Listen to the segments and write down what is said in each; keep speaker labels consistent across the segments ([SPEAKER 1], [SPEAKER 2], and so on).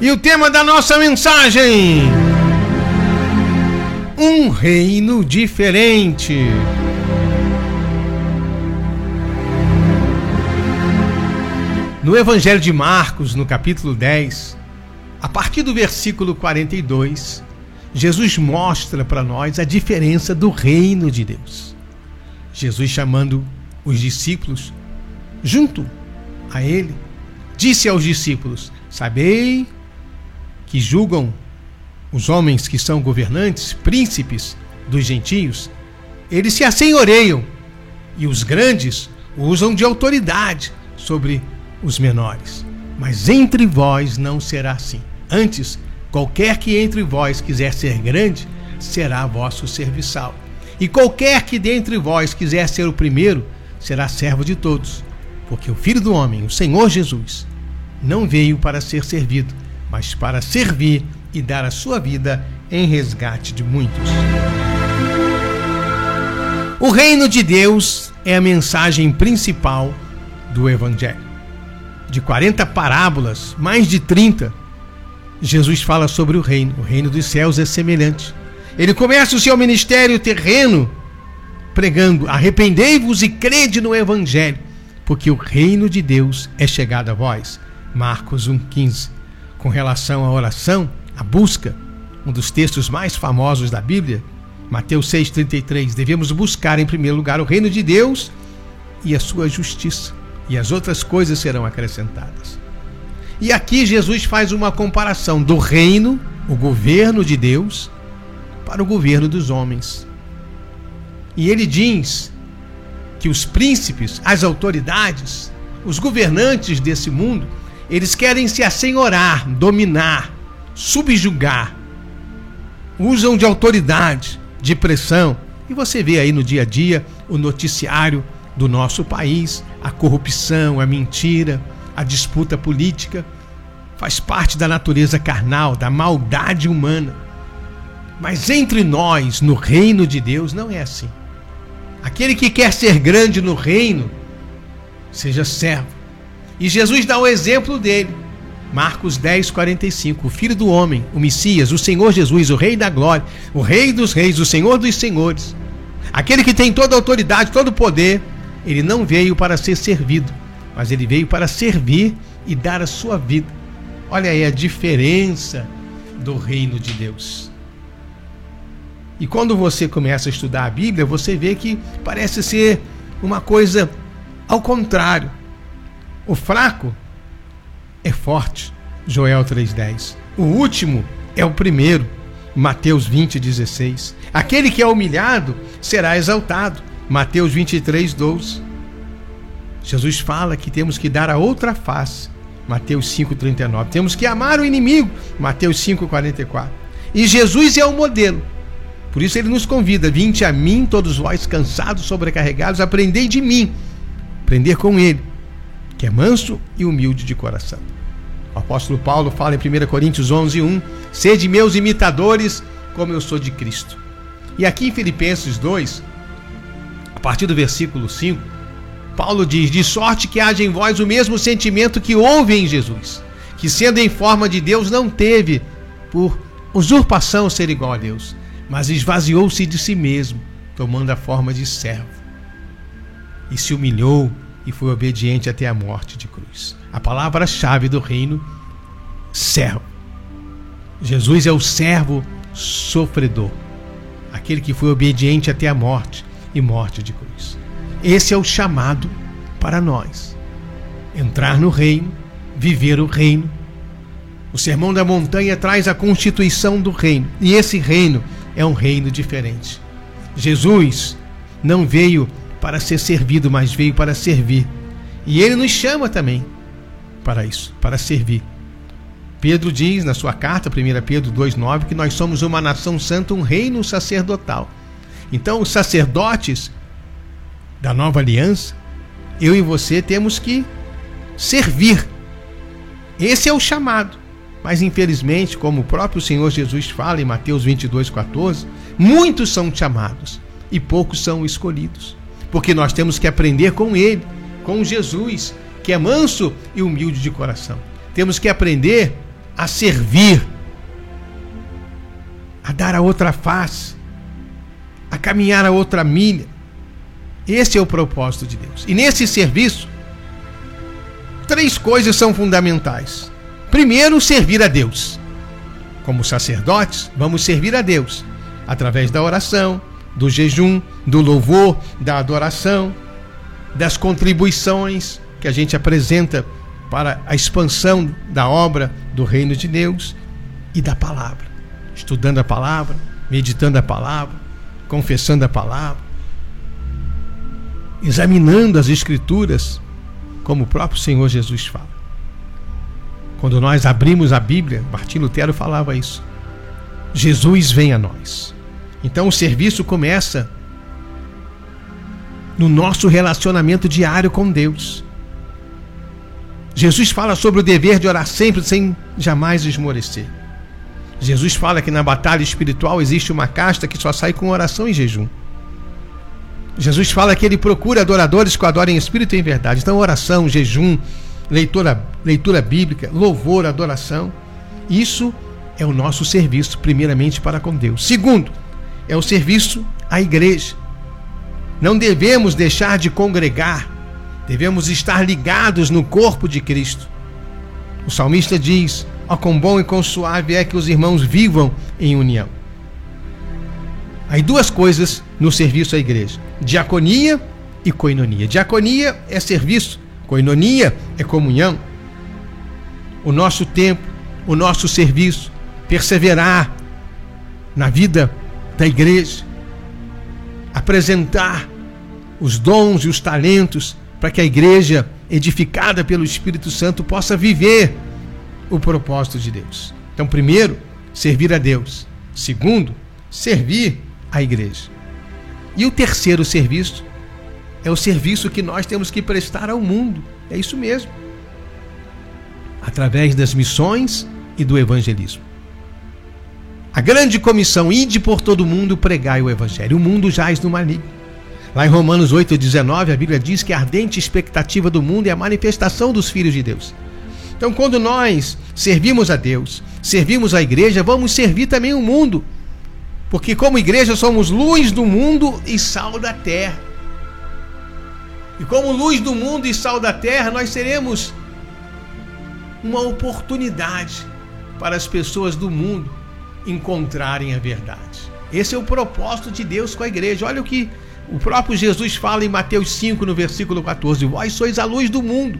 [SPEAKER 1] E o tema da nossa mensagem: Um reino diferente. No Evangelho de Marcos, no capítulo 10, a partir do versículo 42, Jesus mostra para nós a diferença do reino de Deus. Jesus chamando os discípulos junto a ele, disse aos discípulos: Sabei que julgam os homens que são governantes, príncipes dos gentios, eles se assenhoreiam e os grandes usam de autoridade sobre os menores. Mas entre vós não será assim. Antes, qualquer que entre vós quiser ser grande, será vosso serviçal. E qualquer que dentre vós quiser ser o primeiro, será servo de todos. Porque o Filho do Homem, o Senhor Jesus, não veio para ser servido, mas para servir e dar a sua vida em resgate de muitos. O reino de Deus é a mensagem principal do Evangelho de 40 parábolas, mais de 30, Jesus fala sobre o reino. O reino dos céus é semelhante. Ele começa o seu ministério terreno pregando: arrependei-vos e crede no Evangelho, porque o reino de Deus é chegado a vós. Marcos 1,15. Com relação à oração, à busca, um dos textos mais famosos da Bíblia, Mateus 6,33. Devemos buscar em primeiro lugar o reino de Deus e a sua justiça e as outras coisas serão acrescentadas. E aqui Jesus faz uma comparação do reino, o governo de Deus, para o governo dos homens. E ele diz que os príncipes, as autoridades, os governantes desse mundo, eles querem se assenhorar, dominar, subjugar. Usam de autoridade, de pressão. E você vê aí no dia a dia o noticiário do nosso país, a corrupção, a mentira, a disputa política, faz parte da natureza carnal, da maldade humana. Mas entre nós, no reino de Deus, não é assim. Aquele que quer ser grande no reino, seja servo. E Jesus dá o exemplo dele. Marcos 10, 45. O Filho do Homem, o Messias, o Senhor Jesus, o Rei da Glória, o Rei dos Reis, o Senhor dos Senhores. Aquele que tem toda a autoridade, todo o poder, ele não veio para ser servido, mas ele veio para servir e dar a sua vida. Olha aí a diferença do reino de Deus. E quando você começa a estudar a Bíblia, você vê que parece ser uma coisa ao contrário. O fraco é forte, Joel 3:10. O último é o primeiro, Mateus 20:16. Aquele que é humilhado será exaltado. Mateus 23, 12. Jesus fala que temos que dar a outra face. Mateus 5,39. Temos que amar o inimigo. Mateus 5,44. E Jesus é o modelo. Por isso ele nos convida: Vinde a mim, todos vós cansados, sobrecarregados, aprendei de mim. Aprender com ele, que é manso e humilde de coração. O apóstolo Paulo fala em 1 Coríntios 11, 1: Sede meus imitadores, como eu sou de Cristo. E aqui em Filipenses 2, partir do versículo 5, Paulo diz: De sorte que haja em vós o mesmo sentimento que houve em Jesus, que sendo em forma de Deus não teve por usurpação ser igual a Deus, mas esvaziou-se de si mesmo, tomando a forma de servo. E se humilhou e foi obediente até a morte de cruz. A palavra-chave do reino, servo. Jesus é o servo sofredor, aquele que foi obediente até a morte e morte de cruz. Esse é o chamado para nós. Entrar no reino, viver o reino. O Sermão da Montanha traz a constituição do reino, e esse reino é um reino diferente. Jesus não veio para ser servido, mas veio para servir. E ele nos chama também para isso, para servir. Pedro diz na sua carta, 1 Pedro 2,9, que nós somos uma nação santa, um reino sacerdotal. Então, os sacerdotes da nova aliança, eu e você temos que servir. Esse é o chamado. Mas infelizmente, como o próprio Senhor Jesus fala em Mateus 22:14, muitos são chamados e poucos são escolhidos. Porque nós temos que aprender com ele, com Jesus, que é manso e humilde de coração. Temos que aprender a servir, a dar a outra face, a caminhar a outra milha. Esse é o propósito de Deus. E nesse serviço, três coisas são fundamentais. Primeiro, servir a Deus. Como sacerdotes, vamos servir a Deus através da oração, do jejum, do louvor, da adoração, das contribuições que a gente apresenta para a expansão da obra do reino de Deus e da palavra. Estudando a palavra, meditando a palavra, confessando a palavra, examinando as Escrituras, como o próprio Senhor Jesus fala. Quando nós abrimos a Bíblia, Martim Lutero falava isso. Jesus vem a nós. Então o serviço começa no nosso relacionamento diário com Deus. Jesus fala sobre o dever de orar sempre sem jamais esmorecer. Jesus fala que na batalha espiritual existe uma casta que só sai com oração e jejum. Jesus fala que ele procura adoradores que adorem espírito e em verdade. Então, oração, jejum, leitura, leitura bíblica, louvor, adoração. Isso é o nosso serviço, primeiramente para com Deus. Segundo, é o serviço à igreja. Não devemos deixar de congregar, devemos estar ligados no corpo de Cristo. O salmista diz: Ó, oh, quão bom e quão suave é que os irmãos vivam em união. Aí duas coisas no serviço à igreja: diaconia e coinonia. Diaconia é serviço, coinonia é comunhão. O nosso tempo, o nosso serviço, perseverar na vida da igreja, apresentar os dons e os talentos para que a igreja, edificada pelo Espírito Santo, possa viver o propósito de Deus. Então, primeiro, servir a Deus. Segundo, servir a igreja. E o terceiro serviço é o serviço que nós temos que prestar ao mundo. É isso mesmo. Através das missões e do evangelismo. A grande comissão, ide por todo o mundo pregai o evangelho. O mundo jaz no maligno. Lá em Romanos 8,19, a Bíblia diz que a ardente expectativa do mundo é a manifestação dos filhos de Deus. Então, quando nós servimos a Deus, servimos a igreja, vamos servir também o mundo. Porque, como igreja, somos luz do mundo e sal da terra. E, como luz do mundo e sal da terra, nós seremos uma oportunidade para as pessoas do mundo encontrarem a verdade. Esse é o propósito de Deus com a igreja. Olha o que o próprio Jesus fala em Mateus 5, no versículo 14: Vós sois a luz do mundo.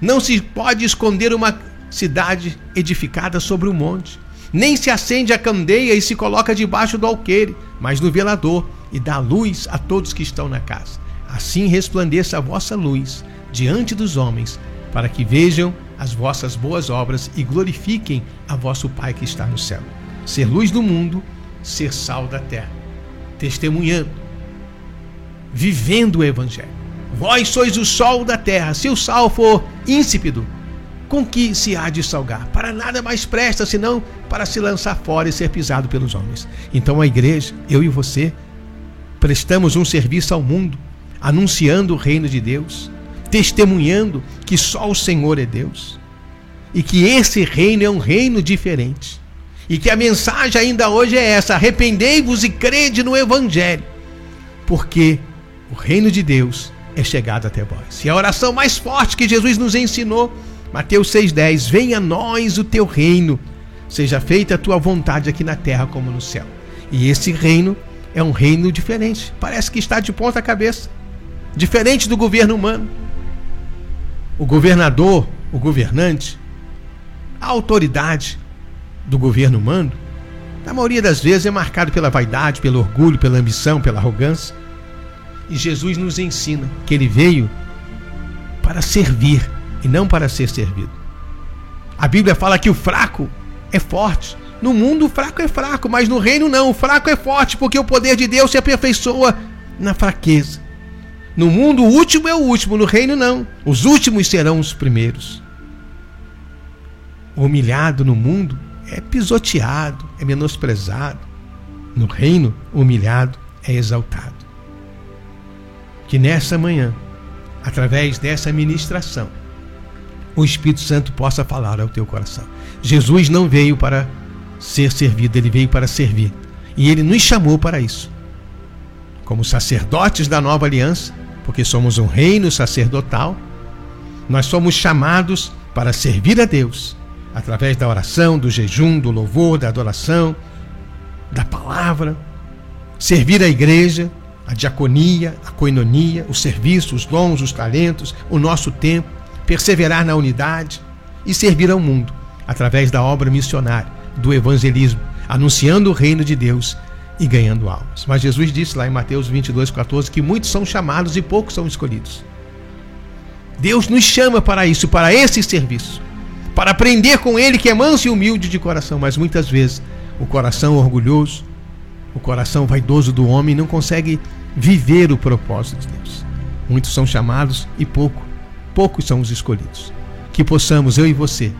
[SPEAKER 1] Não se pode esconder uma cidade edificada sobre um monte. Nem se acende a candeia e se coloca debaixo do alqueire, mas no velador, e dá luz a todos que estão na casa. Assim resplandeça a vossa luz diante dos homens, para que vejam as vossas boas obras e glorifiquem a vosso Pai que está no céu ser luz do mundo, ser sal da terra, testemunhando, vivendo o Evangelho. Vós sois o sol da terra. Se o sal for insípido, com que se há de salgar? Para nada mais presta senão para se lançar fora e ser pisado pelos homens. Então a igreja, eu e você, prestamos um serviço ao mundo, anunciando o reino de Deus, testemunhando que só o Senhor é Deus e que esse reino é um reino diferente. E que a mensagem ainda hoje é essa: arrependei-vos e crede no Evangelho, porque o reino de Deus é chegado até vós. E a oração mais forte que Jesus nos ensinou, Mateus 6,10: Venha a nós o teu reino, seja feita a tua vontade aqui na terra como no céu. E esse reino é um reino diferente, parece que está de ponta cabeça, diferente do governo humano. O governador, o governante, a autoridade, do governo humano, na maioria das vezes é marcado pela vaidade, pelo orgulho, pela ambição, pela arrogância. E Jesus nos ensina que ele veio para servir e não para ser servido. A Bíblia fala que o fraco é forte. No mundo o fraco é fraco, mas no reino não. O fraco é forte porque o poder de Deus se aperfeiçoa na fraqueza. No mundo o último é o último, no reino não. Os últimos serão os primeiros. O humilhado no mundo é pisoteado, é menosprezado. No reino, humilhado é exaltado. Que nessa manhã, através dessa ministração, o Espírito Santo possa falar ao teu coração. Jesus não veio para ser servido, ele veio para servir. E ele nos chamou para isso. Como sacerdotes da nova aliança, porque somos um reino sacerdotal, nós somos chamados para servir a Deus através da oração, do jejum, do louvor, da adoração, da palavra, servir a igreja, a diaconia, a coinonia, o serviço, os dons, os talentos, o nosso tempo, perseverar na unidade e servir ao mundo através da obra missionária, do evangelismo, anunciando o reino de Deus e ganhando almas. Mas Jesus disse lá em Mateus 22, 14 que muitos são chamados e poucos são escolhidos. Deus nos chama para isso, para esse serviço, para aprender com Ele que é manso e humilde de coração, mas muitas vezes o coração orgulhoso, o coração vaidoso do homem não consegue viver o propósito de Deus. Muitos são chamados e pouco, poucos são os escolhidos. Que possamos, eu e você,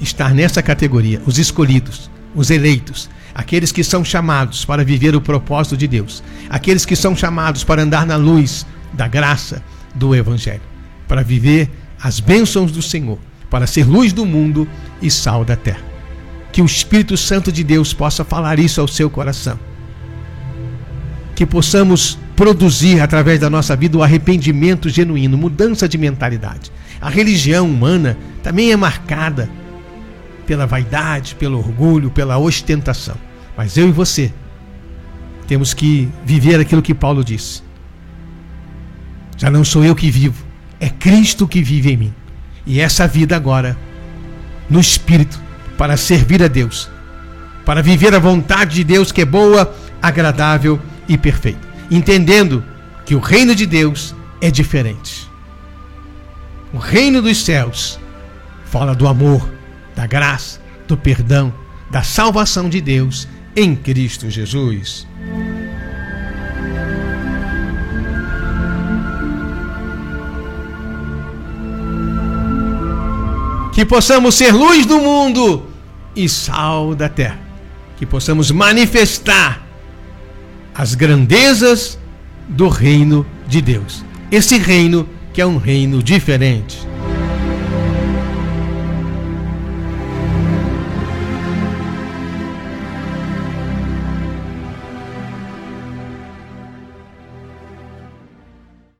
[SPEAKER 1] estar nessa categoria, os escolhidos, os eleitos, aqueles que são chamados para viver o propósito de Deus, aqueles que são chamados para andar na luz da graça do Evangelho, para viver as bênçãos do Senhor, para ser luz do mundo e sal da terra. Que o Espírito Santo de Deus possa falar isso ao seu coração. Que possamos produzir através da nossa vida o arrependimento genuíno, mudança de mentalidade. A religião humana também é marcada pela vaidade, pelo orgulho, pela ostentação. Mas eu e você temos que viver aquilo que Paulo disse. Já não sou eu que vivo, é Cristo que vive em mim. E essa vida agora, no Espírito, para servir a Deus, para viver a vontade de Deus que é boa, agradável e perfeita. Entendendo que o reino de Deus é diferente. O reino dos céus fala do amor, da graça, do perdão, da salvação de Deus em Cristo Jesus. Que possamos ser luz do mundo e sal da terra. Que possamos manifestar as grandezas do reino de Deus. Esse reino que é um reino diferente.